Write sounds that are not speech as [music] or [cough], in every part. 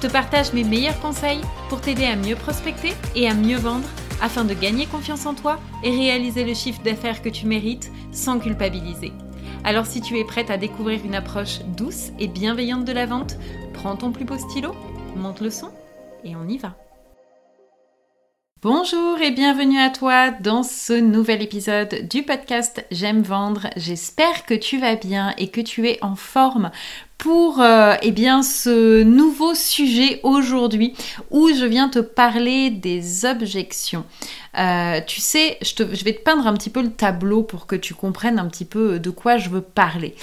Je te partage mes meilleurs conseils pour t'aider à mieux prospecter et à mieux vendre afin de gagner confiance en toi et réaliser le chiffre d'affaires que tu mérites sans culpabiliser. Alors si tu es prête à découvrir une approche douce et bienveillante de la vente, prends ton plus beau stylo, monte le son et on y va. Bonjour et bienvenue à toi dans ce nouvel épisode du podcast J'aime vendre. J'espère que tu vas bien et que tu es en forme pour euh, eh bien ce nouveau sujet aujourd'hui où je viens te parler des objections. Euh, tu sais, je, vais te peindre un petit peu le tableau pour que tu comprennes un petit peu de quoi je veux parler.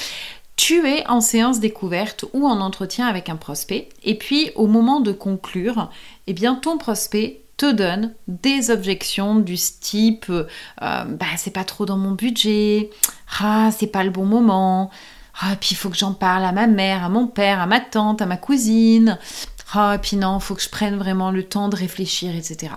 Tu es en séance découverte ou en entretien avec un prospect et puis au moment de conclure, eh bien ton prospect te donne des objections du type euh, bah, c'est pas trop dans mon budget, ah c'est pas le bon moment, ah puis il faut que j'en parle à ma mère, à mon père, à ma tante, à ma cousine, ah puis non, faut que je prenne vraiment le temps de réfléchir, etc.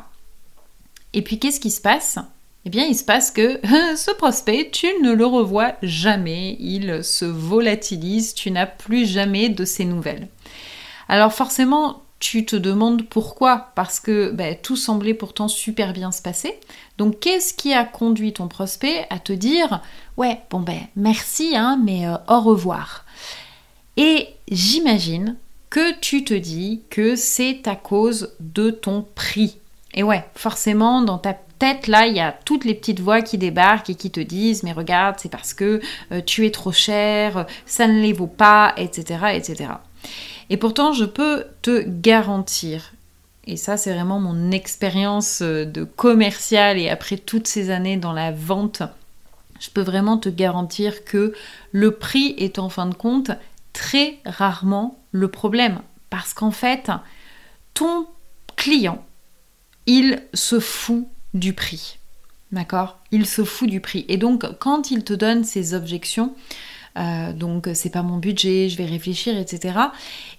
Et puis qu'est-ce qui se passe? Eh bien, il se passe que [laughs] ce prospect, tu ne le revois jamais, il se volatilise, tu n'as plus jamais de ses nouvelles. Alors forcément, tu te demandes pourquoi, parce que ben, tout semblait pourtant super bien se passer. Donc qu'est-ce qui a conduit ton prospect à te dire ouais bon ben merci hein, mais euh, au revoir. Et j'imagine que tu te dis que c'est à cause de ton prix. Et ouais, forcément dans ta tête là, il y a toutes les petites voix qui débarquent et qui te disent mais regarde, c'est parce que euh, tu es trop cher, ça ne les vaut pas, etc. etc. Et pourtant, je peux te garantir, et ça c'est vraiment mon expérience euh, de commercial et après toutes ces années dans la vente, je peux vraiment te garantir que le prix est en fin de compte très rarement le problème. Parce qu'en fait, ton client, il se fout du prix. D'accord? Il se fout du prix. Et donc, quand il te donne ses objections, euh, donc c'est pas mon budget, je vais réfléchir, etc.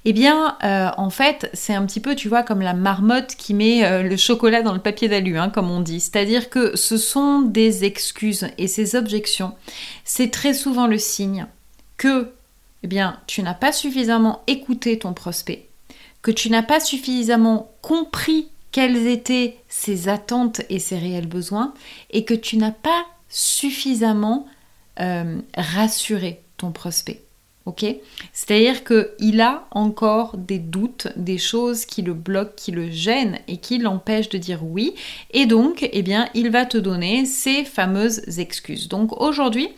Eh bien, euh, en fait, c'est un petit peu, tu vois, comme la marmotte qui met euh, le chocolat dans le papier d'alu, hein, comme on dit. C'est-à-dire que ce sont des excuses et ces objections, c'est très souvent le signe que, eh bien, tu n'as pas suffisamment écouté ton prospect, que tu n'as pas suffisamment compris quelles étaient ses attentes et ses réels besoins, et que tu n'as pas suffisamment rassuré ton prospect. C'est-à-dire qu'il a encore des doutes, des choses qui le bloquent, qui le gênent et qui l'empêchent de dire oui. Et donc, eh bien, il va te donner ces fameuses excuses. Donc aujourd'hui,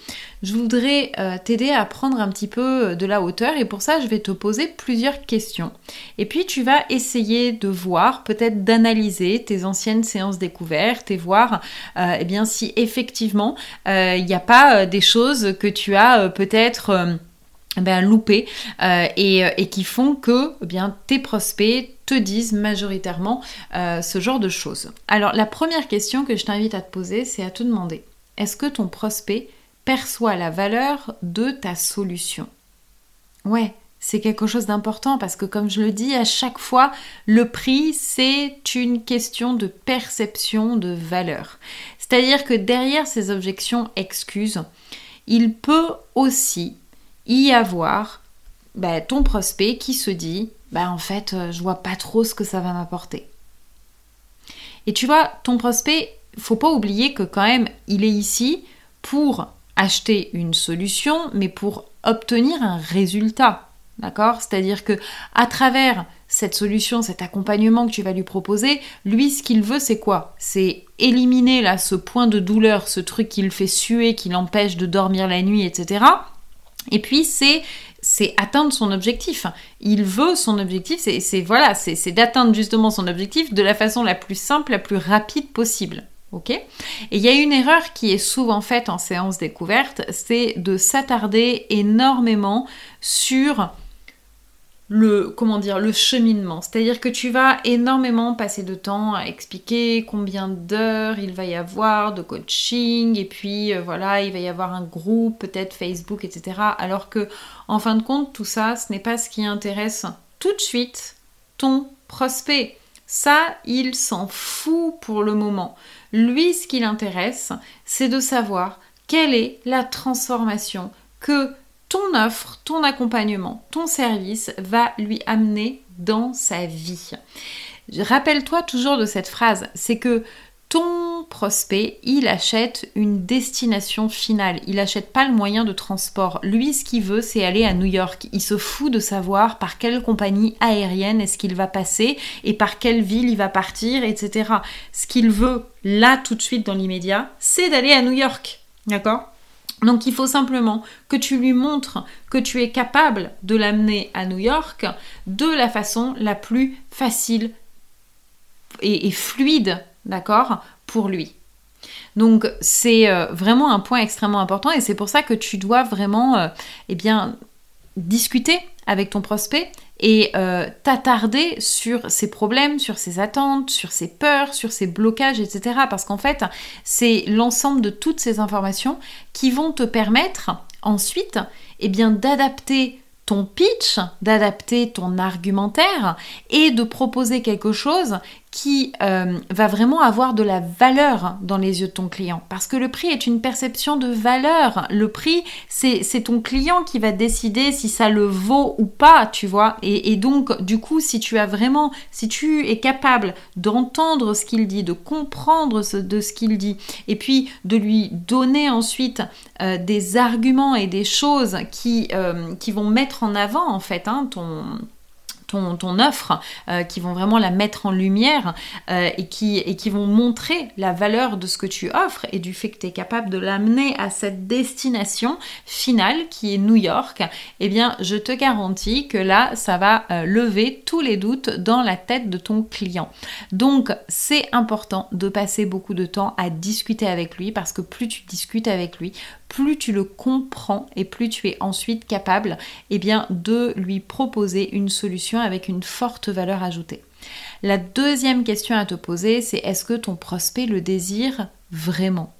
je voudrais euh, t'aider à prendre un petit peu de la hauteur et pour ça, je vais te poser plusieurs questions. Et puis, tu vas essayer de voir, peut-être d'analyser tes anciennes séances découvertes et voir, euh, eh bien, si effectivement, euh, il n'y a pas des choses que tu as peut-être ben, loupés euh, et, et, qui font que eh bien, tes prospects te disent majoritairement euh, ce genre de choses. Alors la première question que je t'invite à te poser, c'est à te demander, est-ce que ton prospect perçoit la valeur de ta solution? Ouais, c'est quelque chose d'important parce que comme je le dis à chaque fois, le prix, c'est une question de perception de valeur. C'est-à-dire que derrière ces objections excuses, il peut aussi y avoir bah, ton prospect qui se dit bah en fait euh, je vois pas trop ce que ça va m'apporter. Et tu vois, ton prospect, faut pas oublier que quand même il est ici pour acheter une solution, mais pour obtenir un résultat. D'accord? C'est-à-dire que à travers cette solution, cet accompagnement que tu vas lui proposer, lui ce qu'il veut c'est quoi? C'est éliminer là ce point de douleur, ce truc qui le fait suer, qui l'empêche de dormir la nuit, etc. Et puis c'est c'est atteindre son objectif. Il veut son objectif, c'est voilà, c'est d'atteindre justement son objectif de la façon la plus simple, la plus rapide possible. Ok? Et il y a une erreur qui est souvent faite en séance découverte, c'est de s'attarder énormément sur le comment le cheminement, c'est-à-dire que tu vas énormément passer de temps à expliquer combien d'heures il va y avoir de coaching et puis euh, voilà il va y avoir un groupe peut-être Facebook etc. Alors que en fin de compte tout ça ce n'est pas ce qui intéresse tout de suite ton prospect. Ça il s'en fout pour le moment. Lui ce qui l'intéresse c'est de savoir quelle est la transformation que ton offre, ton accompagnement, ton service va lui amener dans sa vie. Rappelle-toi toujours de cette phrase, c'est que ton prospect, il achète une destination finale. Il n'achète pas le moyen de transport. Lui, ce qu'il veut, c'est aller à New York. Il se fout de savoir par quelle compagnie aérienne est-ce qu'il va passer et par quelle ville il va partir, etc. Ce qu'il veut, là, tout de suite, dans l'immédiat, c'est d'aller à New York. D'accord? Donc il faut simplement que tu lui montres que tu es capable de l'amener à New York de la façon la plus facile et, fluide, d'accord, pour lui. Donc c'est euh, vraiment un point extrêmement important et c'est pour ça que tu dois vraiment euh, eh bien, discuter avec ton prospect et euh, t'attarder sur ses problèmes, sur ses attentes, sur ses peurs, sur ses blocages, etc. Parce qu'en fait, c'est l'ensemble de toutes ces informations qui vont te permettre ensuite eh bien, d'adapter ton pitch, d'adapter ton argumentaire et de proposer quelque chose qui euh, va vraiment avoir de la valeur dans les yeux de ton client. Parce que le prix est une perception de valeur. Le prix, c'est ton client qui va décider si ça le vaut ou pas, tu vois. Et, donc, du coup, si tu as vraiment, si tu es capable d'entendre ce qu'il dit, de comprendre ce, de ce qu'il dit, et puis de lui donner ensuite euh, des arguments et des choses qui, euh, qui vont mettre en avant, en fait, hein, ton ton, offre, euh, qui vont vraiment la mettre en lumière euh, et, qui, et qui vont montrer la valeur de ce que tu offres et du fait que tu es capable de l'amener à cette destination finale qui est New York, eh bien je te garantis que là, ça va euh, lever tous les doutes dans la tête de ton client. Donc c'est important de passer beaucoup de temps à discuter avec lui parce que plus tu discutes avec lui, plus tu le comprends et plus tu es ensuite capable eh bien, de lui proposer une solution avec une forte valeur ajoutée. La deuxième question à te poser, c'est est-ce que ton prospect le désire vraiment?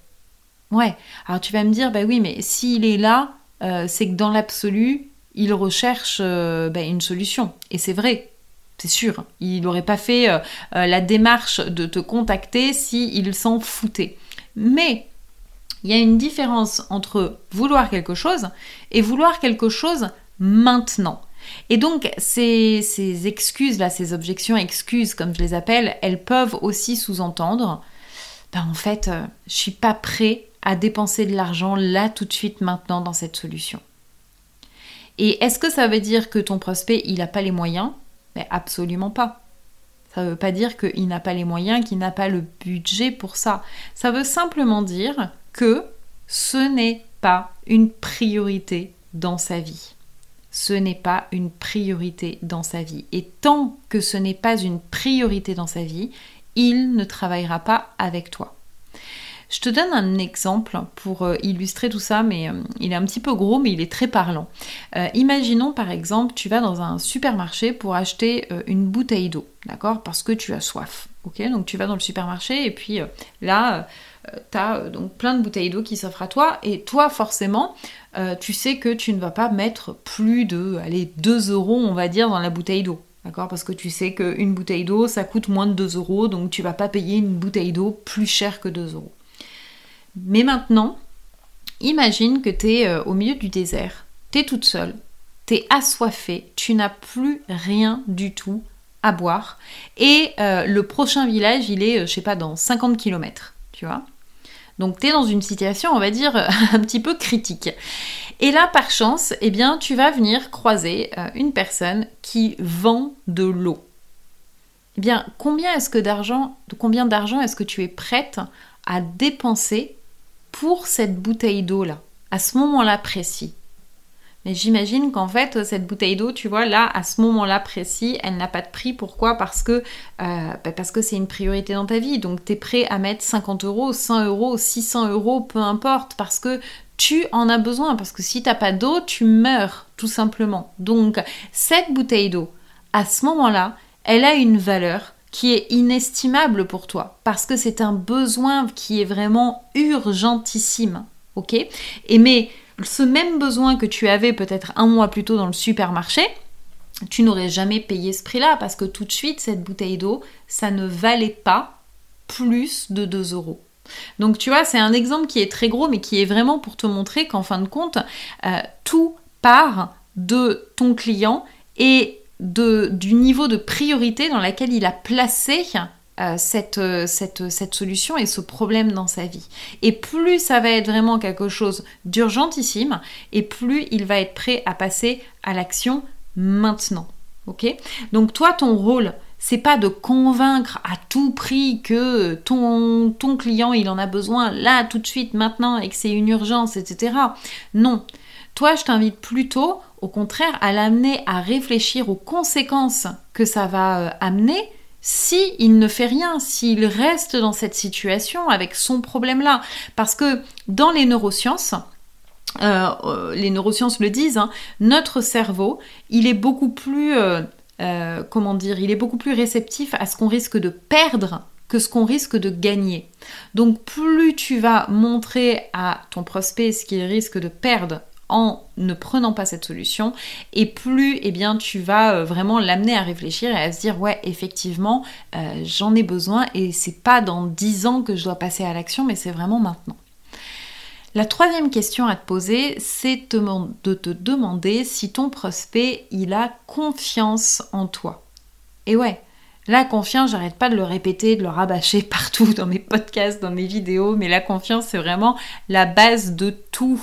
Ouais, alors tu vas me dire, bah oui, mais s'il est là, euh, c'est que dans l'absolu, il recherche euh, bah, une solution. Et c'est vrai, c'est sûr, il n'aurait pas fait euh, la démarche de te contacter s'il s'en foutait. Mais il y a une différence entre vouloir quelque chose et vouloir quelque chose maintenant. Et donc ces, excuses là, ces objections excuses comme je les appelle, elles peuvent aussi sous-entendre ben en fait, je euh, je suis pas prêt à dépenser de l'argent là tout de suite maintenant dans cette solution. Et est-ce que ça veut dire que ton prospect, il n'a pas les moyens? Mais absolument pas. Ça ne veut pas dire qu'il n'a pas les moyens, qu'il n'a pas le budget pour ça. Ça veut simplement dire que ce n'est pas une priorité dans sa vie. Ce n'est pas une priorité dans sa vie. Et tant que ce n'est pas une priorité dans sa vie, il ne travaillera pas avec toi. Je te donne un exemple pour euh, illustrer tout ça, mais euh, il est un petit peu gros, mais il est très parlant. Euh, imaginons par exemple, tu vas dans un supermarché pour acheter une bouteille d'eau, d'accord? Parce que tu as soif. Ok Donc tu vas dans le supermarché et puis là, tu as donc plein de bouteilles d'eau qui s'offrent à toi et toi forcément, tu sais que tu ne vas pas mettre plus de allez, 2 euros, on va dire, dans la bouteille d'eau. D'accord? Parce que tu sais qu'une bouteille d'eau, ça coûte moins de 2 euros, donc tu vas pas payer une bouteille d'eau plus chère que 2 euros. Mais maintenant, imagine que tu es euh, au milieu du désert, tu es toute seule, tu es assoiffée, tu n'as plus rien du tout à boire, et euh, le prochain village, il est, euh, je sais pas, dans 50 km, tu vois. Donc tu es dans une situation, on va dire, [laughs] un petit peu critique. Et là, par chance, eh bien, tu vas venir croiser une personne qui vend de l'eau. Eh bien, combien est-ce que d'argent, combien d'argent est-ce que tu es prête à dépenser pour cette bouteille d'eau là, à ce moment-là précis? Mais j'imagine qu'en fait, cette bouteille d'eau, tu vois, là, à ce moment-là précis, elle n'a pas de prix. Pourquoi? Parce que euh, bah, parce que c'est une priorité dans ta vie. Donc, tu es prêt à mettre 50 euros, 100 euros, 600 euros, peu importe, parce que tu en as besoin. Parce que si t'as pas d'eau, tu meurs, tout simplement. Donc, cette bouteille d'eau, à ce moment-là, elle a une valeur qui est inestimable pour toi, parce que c'est un besoin qui est vraiment urgentissime. Ok? Et mais ce même besoin que tu avais peut-être un mois plus tôt dans le supermarché, tu n'aurais jamais payé ce prix-là parce que tout de suite, cette bouteille d'eau, ça ne valait pas plus de 2 euros. Donc tu vois, c'est un exemple qui est très gros, mais qui est vraiment pour te montrer qu'en fin de compte, euh, tout part de ton client et du niveau de priorité dans lequel il a placé euh, cette, euh, cette, cette, solution et ce problème dans sa vie. Et plus ça va être vraiment quelque chose d'urgentissime, et plus il va être prêt à passer à l'action maintenant. Ok? Donc toi, ton rôle, c'est pas de convaincre à tout prix que ton, ton client il en a besoin là tout de suite maintenant et que c'est une urgence, etc. Non. Toi, je t'invite plutôt, au contraire, à l'amener à réfléchir aux conséquences que ça va euh, amener si il ne fait rien, s'il reste dans cette situation avec son problème-là. Parce que dans les neurosciences, euh, euh, les neurosciences le disent, hein, notre cerveau, il est beaucoup plus, euh, comment dire, il est beaucoup plus réceptif à ce qu'on risque de perdre que ce qu'on risque de gagner. Donc plus tu vas montrer à ton prospect ce qu'il risque de perdre en ne prenant pas cette solution et plus eh bien tu vas euh, vraiment l'amener à réfléchir et à se dire ouais effectivement euh, j'en ai besoin et c'est pas dans 10 ans que je dois passer à l'action mais c'est vraiment maintenant. La troisième question à te poser, c'est de te demander si ton prospect, il a confiance en toi. Et ouais, la confiance, j'arrête pas de le répéter, de le rabâcher [laughs] partout dans mes podcasts, dans mes vidéos, mais la confiance, c'est vraiment la base de tout.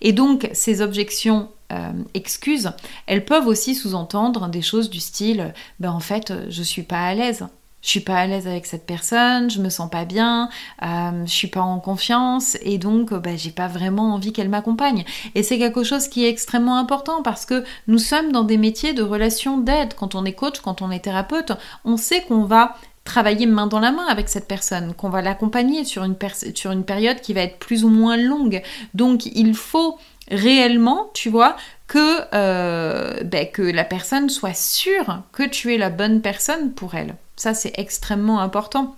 Et donc, ces objections euh, excuses, elles peuvent aussi sous-entendre des choses du style, ben en fait, je suis pas à l'aise je suis pas à l'aise avec cette personne, je me sens pas bien, euh, je suis pas en confiance et donc bah, j'ai pas vraiment envie qu'elle m'accompagne. Et c'est quelque chose qui est extrêmement important parce que nous sommes dans des métiers de relations d'aide. Quand on est coach, quand on est thérapeute, on sait qu'on va travailler main dans la main avec cette personne, qu'on va l'accompagner sur une, période qui va être plus ou moins longue. Donc il faut réellement, tu vois, que, euh, que la personne soit sûre que tu es la bonne personne pour elle. Ça, c'est extrêmement important.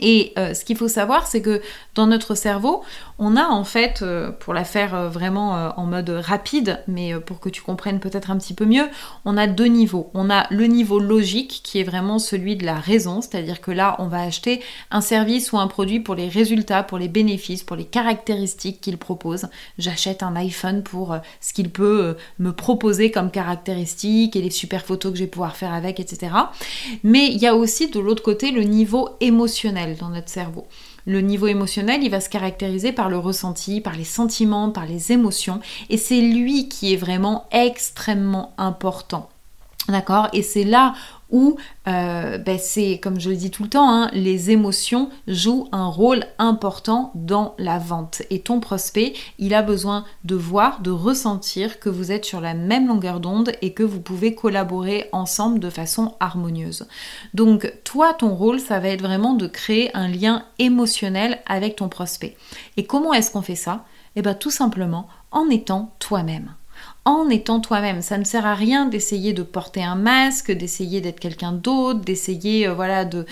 Et euh, ce qu'il faut savoir, c'est que dans notre cerveau, on a en fait, euh, pour la faire euh, vraiment en mode rapide, mais pour que tu comprennes peut-être un petit peu mieux, on a deux niveaux. On a le niveau logique qui est vraiment celui de la raison, c'est-à-dire que là, on va acheter un service ou un produit pour les résultats, pour les bénéfices, pour les caractéristiques qu'il propose. J'achète un iPhone pour ce qu'il peut me proposer comme caractéristiques et les super photos que je vais pouvoir faire avec, etc. Mais il y a aussi de l'autre côté le niveau émotionnel dans notre cerveau. Le niveau émotionnel, il va se caractériser par le ressenti, par les sentiments, par les émotions, et c'est lui qui est vraiment extrêmement important. D'accord Et c'est là où euh, ben, c'est, comme je le dis tout le temps, hein, les émotions jouent un rôle important dans la vente. Et ton prospect, il a besoin de voir, de ressentir que vous êtes sur la même longueur d'onde et que vous pouvez collaborer ensemble de façon harmonieuse. Donc toi, ton rôle, ça va être vraiment de créer un lien émotionnel avec ton prospect. Et comment est-ce qu'on fait ça? Eh bien tout simplement en étant toi-même en étant toi-même. Ça ne sert à rien d'essayer de porter un masque, d'essayer d'être quelqu'un d'autre, d'essayer euh, voilà de,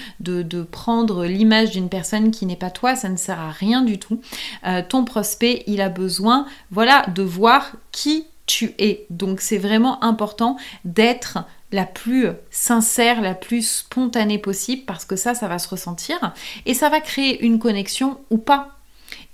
prendre l'image d'une personne qui n'est pas toi. Ça ne sert à rien du tout. Euh, ton prospect, il a besoin voilà de voir qui tu es. Donc c'est vraiment important d'être la plus sincère, la plus spontanée possible parce que ça, ça va se ressentir et ça va créer une connexion ou pas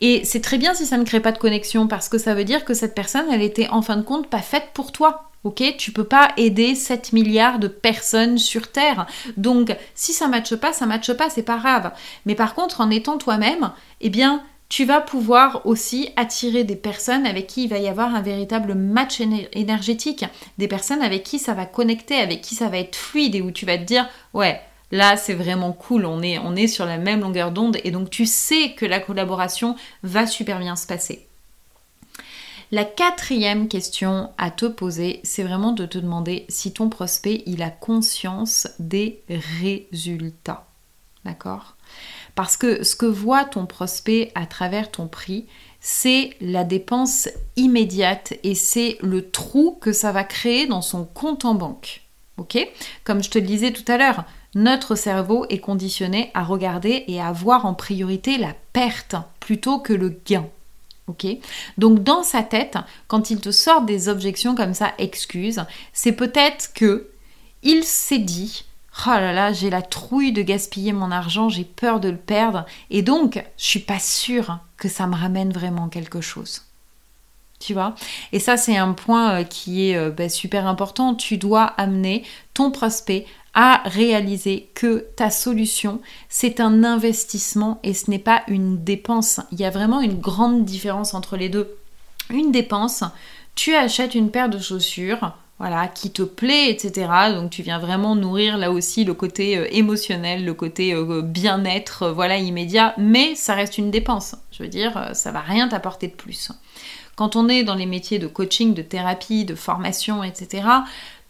et c'est très bien si ça ne crée pas de connexion parce que ça veut dire que cette personne, elle était en fin de compte pas faite pour toi. Ok, tu peux pas aider 7 milliards de personnes sur Terre. Donc, si ça matche pas, ça matche pas, c'est pas grave. Mais par contre, en étant toi-même, eh bien, tu vas pouvoir aussi attirer des personnes avec qui il va y avoir un véritable match énergétique, des personnes avec qui ça va connecter, avec qui ça va être fluide et où tu vas te dire, ouais, Là, c'est vraiment cool, on est, sur la même longueur d'onde et donc tu sais que la collaboration va super bien se passer. La quatrième question à te poser, c'est vraiment de te demander si ton prospect, il a conscience des résultats. D'accord? Parce que ce que voit ton prospect à travers ton prix, c'est la dépense immédiate et c'est le trou que ça va créer dans son compte en banque. Ok? Comme je te le disais tout à l'heure, notre cerveau est conditionné à regarder et à voir en priorité la perte plutôt que le gain. Ok? Donc dans sa tête, quand il te sort des objections comme ça, excuses, c'est peut-être que il s'est dit Oh là là, j'ai la trouille de gaspiller mon argent, j'ai peur de le perdre, et donc je suis pas sûre que ça me ramène vraiment quelque chose. Tu vois? Et ça, c'est un point euh, qui est euh, bah, super important. Tu dois amener ton prospect à réaliser que ta solution, c'est un investissement et ce n'est pas une dépense. Il y a vraiment une grande différence entre les deux. Une dépense, tu achètes une paire de chaussures, voilà, qui te plaît, etc. Donc tu viens vraiment nourrir là aussi le côté euh, émotionnel, le côté euh, bien-être, euh, voilà, immédiat, mais ça reste une dépense. Je veux dire, ça va rien t'apporter de plus. Quand on est dans les métiers de coaching, de thérapie, de formation, etc.,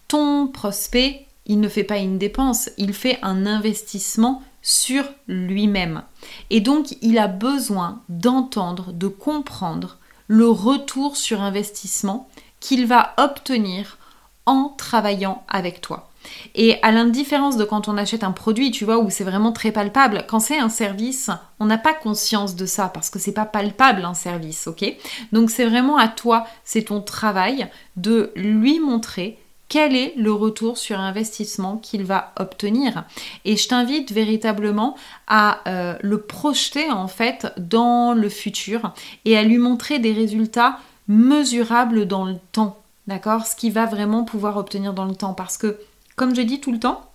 ton prospect, il ne fait pas une dépense, il fait un investissement sur lui-même. Et donc, il a besoin d'entendre, de comprendre le retour sur investissement qu'il va obtenir en travaillant avec toi. Et à l'indifférence de quand on achète un produit, tu vois, où c'est vraiment très palpable, quand c'est un service, on n'a pas conscience de ça parce que c'est pas palpable un service, ok? Donc c'est vraiment à toi, c'est ton travail de lui montrer quel est le retour sur investissement qu'il va obtenir. Et je t'invite véritablement à euh, le projeter en fait dans le futur et à lui montrer des résultats mesurables dans le temps. D'accord? Ce qu'il va vraiment pouvoir obtenir dans le temps. Parce que, comme je dis tout le temps,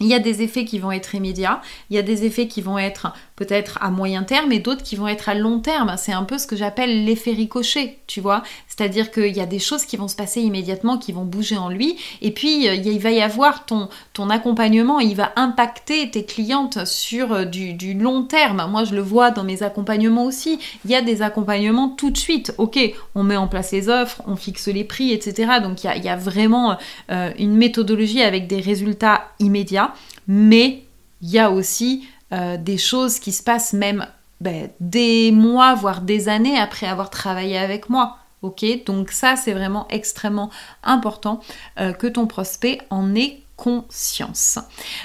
il y a des effets qui vont être immédiats, il y a des effets qui vont être peut-être à moyen terme et d'autres qui vont être à long terme. C'est un peu ce que j'appelle l'effet ricochet, tu vois? C'est-à-dire qu'il y a des choses qui vont se passer immédiatement, qui vont bouger en lui, et puis euh, il va y avoir ton, accompagnement, il va impacter tes clientes sur euh, du, long terme. Moi, je le vois dans mes accompagnements aussi. Il y a des accompagnements tout de suite. Ok, on met en place les offres, on fixe les prix, etc. Donc il y a, vraiment euh, une méthodologie avec des résultats immédiats, mais il y a aussi des choses qui se passent même ben, des mois, voire des années après avoir travaillé avec moi. Donc ça c'est vraiment extrêmement important euh, que ton prospect en ait conscience.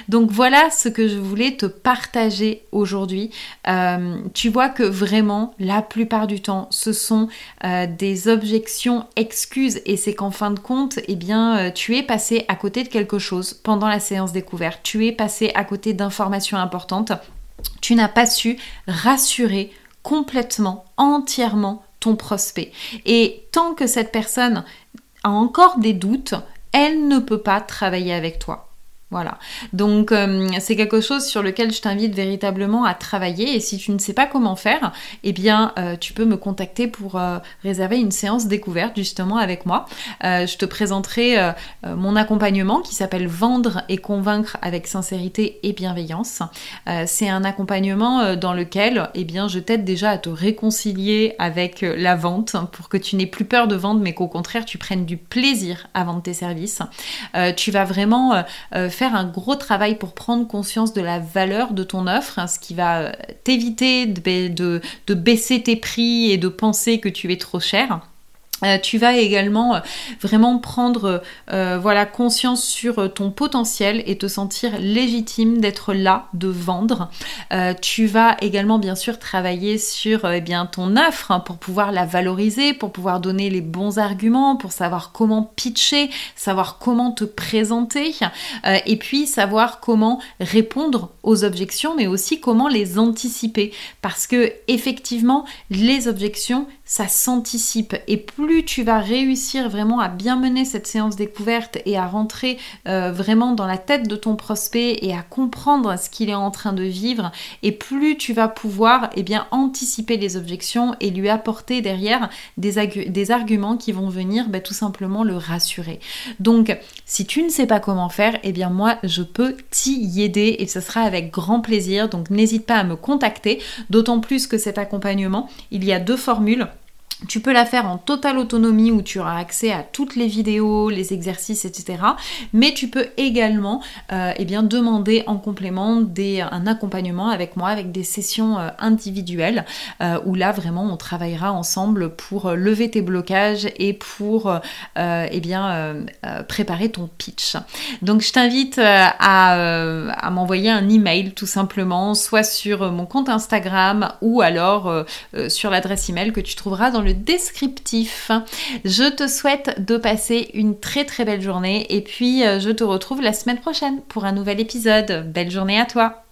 Donc voilà ce que je voulais te partager aujourd'hui. Euh, tu vois que vraiment la plupart du temps ce sont euh, des objections, excuses et c'est qu'en fin de compte, eh bien tu es passé à côté de quelque chose pendant la séance découverte. Tu es passé à côté d'informations importantes. Tu n'as pas su rassurer complètement, entièrement ton prospect. Et tant que cette personne a encore des doutes, elle ne peut pas travailler avec toi. Voilà. Donc euh, c'est quelque chose sur lequel je t'invite véritablement à travailler et si tu ne sais pas comment faire, eh bien euh, tu peux me contacter pour euh, réserver une séance découverte justement avec moi. je te présenterai mon accompagnement qui s'appelle Vendre et convaincre avec sincérité et bienveillance. c'est un accompagnement dans lequel eh bien je t'aide déjà à te réconcilier avec la vente pour que tu n'aies plus peur de vendre mais qu'au contraire tu prennes du plaisir à vendre tes services. tu vas vraiment faire un gros travail pour prendre conscience de la valeur de ton offre, hein, ce qui va euh, t'éviter de, de, baisser tes prix et de penser que tu es trop cher. Euh, tu vas également euh, vraiment prendre euh, voilà conscience sur ton potentiel et te sentir légitime d'être là, de vendre. tu vas également bien sûr travailler sur eh bien ton offre hein, pour pouvoir la valoriser, pour pouvoir donner les bons arguments, pour savoir comment pitcher, savoir comment te présenter et puis savoir comment répondre aux objections mais aussi comment les anticiper parce que effectivement les objections ça s'anticipe. Et plus tu vas réussir vraiment à bien mener cette séance découverte et à rentrer euh, vraiment dans la tête de ton prospect et à comprendre ce qu'il est en train de vivre, et plus tu vas pouvoir eh bien, anticiper les objections et lui apporter derrière des, arguments qui vont venir bah, tout simplement le rassurer. Donc, si tu ne sais pas comment faire, eh bien moi, je peux t'y aider et ce sera avec grand plaisir. Donc, n'hésite pas à me contacter, d'autant plus que cet accompagnement, il y a deux formules. Tu peux la faire en totale autonomie où tu auras accès à toutes les vidéos, les exercices, etc. Mais tu peux également euh, eh bien, demander en complément un accompagnement avec moi, avec des sessions euh, individuelles euh, où là vraiment on travaillera ensemble pour lever tes blocages et pour eh bien, préparer ton pitch. Donc je t'invite à, à m'envoyer un email tout simplement, soit sur mon compte Instagram ou alors sur l'adresse email que tu trouveras dans le descriptif. Je te souhaite de passer une très très belle journée et puis euh, je te retrouve la semaine prochaine pour un nouvel épisode. Belle journée à toi